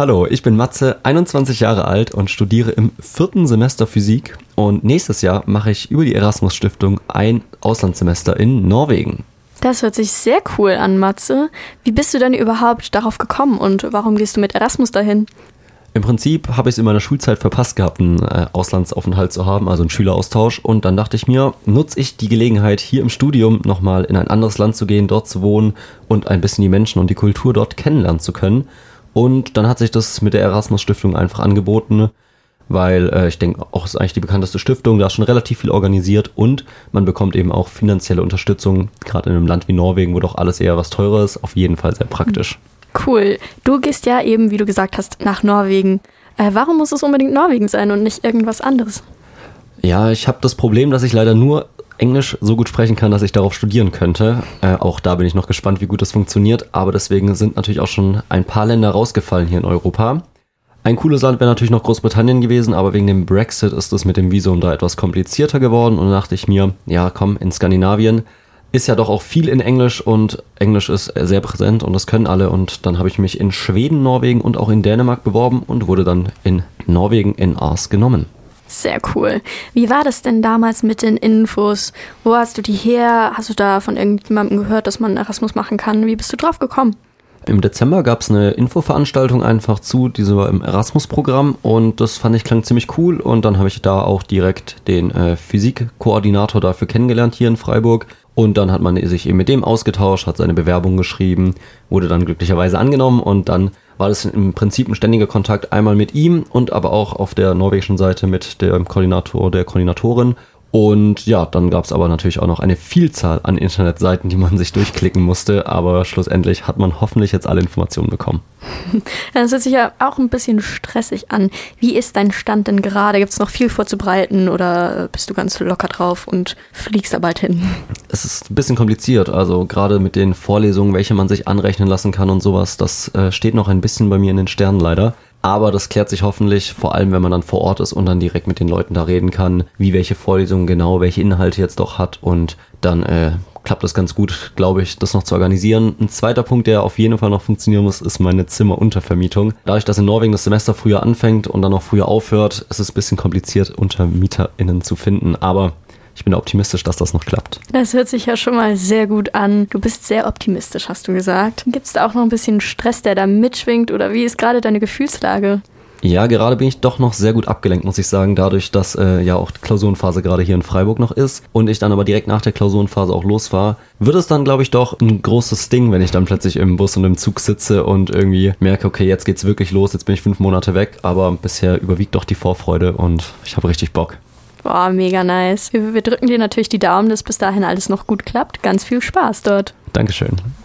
Hallo, ich bin Matze, 21 Jahre alt und studiere im vierten Semester Physik. Und nächstes Jahr mache ich über die Erasmus Stiftung ein Auslandssemester in Norwegen. Das hört sich sehr cool an, Matze. Wie bist du denn überhaupt darauf gekommen und warum gehst du mit Erasmus dahin? Im Prinzip habe ich es in meiner Schulzeit verpasst gehabt, einen äh, Auslandsaufenthalt zu haben, also einen Schüleraustausch. Und dann dachte ich mir, nutze ich die Gelegenheit, hier im Studium nochmal in ein anderes Land zu gehen, dort zu wohnen und ein bisschen die Menschen und die Kultur dort kennenlernen zu können. Und dann hat sich das mit der Erasmus Stiftung einfach angeboten, weil äh, ich denke, auch ist eigentlich die bekannteste Stiftung, da ist schon relativ viel organisiert und man bekommt eben auch finanzielle Unterstützung, gerade in einem Land wie Norwegen, wo doch alles eher was teurer ist, auf jeden Fall sehr praktisch. Cool. Du gehst ja eben, wie du gesagt hast, nach Norwegen. Äh, warum muss es unbedingt Norwegen sein und nicht irgendwas anderes? Ja, ich habe das Problem, dass ich leider nur Englisch so gut sprechen kann, dass ich darauf studieren könnte. Äh, auch da bin ich noch gespannt, wie gut das funktioniert. Aber deswegen sind natürlich auch schon ein paar Länder rausgefallen hier in Europa. Ein cooles Land wäre natürlich noch Großbritannien gewesen, aber wegen dem Brexit ist es mit dem Visum da etwas komplizierter geworden und da dachte ich mir, ja komm, in Skandinavien ist ja doch auch viel in Englisch und Englisch ist sehr präsent und das können alle. Und dann habe ich mich in Schweden, Norwegen und auch in Dänemark beworben und wurde dann in Norwegen in Ars genommen. Sehr cool. Wie war das denn damals mit den Infos? Wo hast du die her? Hast du da von irgendjemandem gehört, dass man Erasmus machen kann? Wie bist du drauf gekommen? Im Dezember gab es eine Infoveranstaltung einfach zu, diese war im Erasmus-Programm und das fand ich klang ziemlich cool und dann habe ich da auch direkt den äh, Physikkoordinator dafür kennengelernt hier in Freiburg und dann hat man sich eben mit dem ausgetauscht, hat seine Bewerbung geschrieben, wurde dann glücklicherweise angenommen und dann war das im Prinzip ein ständiger Kontakt einmal mit ihm und aber auch auf der norwegischen Seite mit dem Koordinator, der Koordinatorin und ja, dann gab es aber natürlich auch noch eine Vielzahl an Internetseiten, die man sich durchklicken musste, aber schlussendlich hat man hoffentlich jetzt alle Informationen bekommen. Das hört sich ja auch ein bisschen stressig an. Wie ist dein Stand denn gerade? Gibt es noch viel vorzubereiten oder bist du ganz locker drauf und fliegst da bald hin? Es ist ein bisschen kompliziert, also gerade mit den Vorlesungen, welche man sich anrechnen lassen kann und sowas, das äh, steht noch ein bisschen bei mir in den Sternen leider. Aber das klärt sich hoffentlich, vor allem wenn man dann vor Ort ist und dann direkt mit den Leuten da reden kann, wie welche Vorlesung genau, welche Inhalte jetzt doch hat und dann äh, klappt das ganz gut, glaube ich, das noch zu organisieren. Ein zweiter Punkt, der auf jeden Fall noch funktionieren muss, ist meine Zimmeruntervermietung. Dadurch, dass in Norwegen das Semester früher anfängt und dann auch früher aufhört, ist es ein bisschen kompliziert, UntermieterInnen zu finden. Aber ich bin optimistisch, dass das noch klappt. Das hört sich ja schon mal sehr gut an. Du bist sehr optimistisch, hast du gesagt. Gibt es da auch noch ein bisschen Stress, der da mitschwingt oder wie ist gerade deine Gefühlslage? Ja, gerade bin ich doch noch sehr gut abgelenkt, muss ich sagen, dadurch, dass äh, ja auch die Klausurenphase gerade hier in Freiburg noch ist und ich dann aber direkt nach der Klausurenphase auch los war, wird es dann, glaube ich, doch ein großes Ding, wenn ich dann plötzlich im Bus und im Zug sitze und irgendwie merke, okay, jetzt geht's wirklich los, jetzt bin ich fünf Monate weg, aber bisher überwiegt doch die Vorfreude und ich habe richtig Bock. Boah, mega nice. Wir, wir drücken dir natürlich die Daumen, dass bis dahin alles noch gut klappt. Ganz viel Spaß dort. Dankeschön.